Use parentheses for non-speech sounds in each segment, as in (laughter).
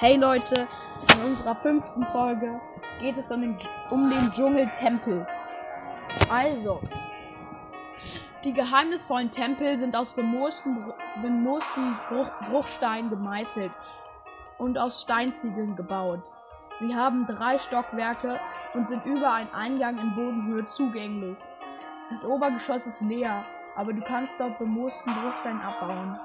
Hey Leute, in unserer fünften Folge geht es um den, um den Dschungeltempel. Also, die geheimnisvollen Tempel sind aus bemoosten, bemoosten Bruch, Bruchsteinen gemeißelt und aus Steinziegeln gebaut. Sie haben drei Stockwerke und sind über einen Eingang in Bodenhöhe zugänglich. Das Obergeschoss ist leer, aber du kannst dort bemoosten Bruchstein abbauen.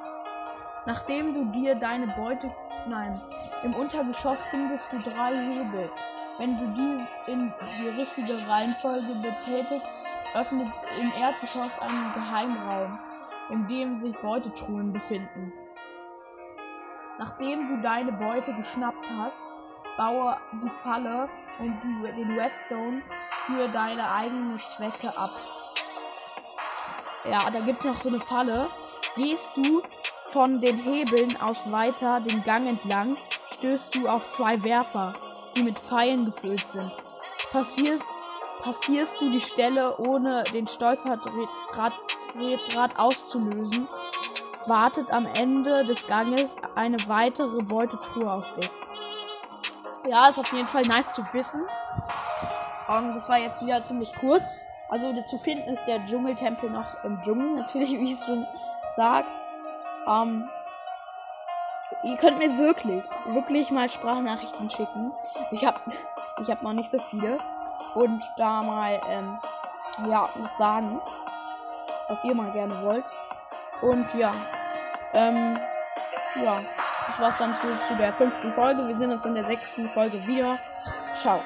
Nachdem du dir deine Beute Nein. Im Untergeschoss findest du drei Hebel. Wenn du die in die richtige Reihenfolge betätigst, öffnet im Erdgeschoss einen Geheimraum, in dem sich Beutetruhen befinden. Nachdem du deine Beute geschnappt hast, baue die Falle und die, den Redstone für deine eigene Strecke ab. Ja, da gibt es noch so eine Falle. Gehst du von den Hebeln aus weiter den Gang entlang stößt du auf zwei Werfer, die mit Pfeilen gefüllt sind. Passier, passierst du die Stelle ohne den Stolperdraht auszulösen, wartet am Ende des Ganges eine weitere Beutetruhe auf dich. Ja, ist auf jeden Fall nice zu wissen. Und das war jetzt wieder ziemlich kurz. Also zu finden ist der Dschungeltempel noch im Dschungel, (laughs) natürlich, wie ich es schon sage. Ähm, ihr könnt mir wirklich, wirklich mal Sprachnachrichten schicken. Ich habe ich hab noch nicht so viele. Und da mal, ähm, ja, was sagen, was ihr mal gerne wollt. Und ja, ähm, ja, das war's dann zu, zu der fünften Folge. Wir sehen uns in der sechsten Folge wieder. Ciao.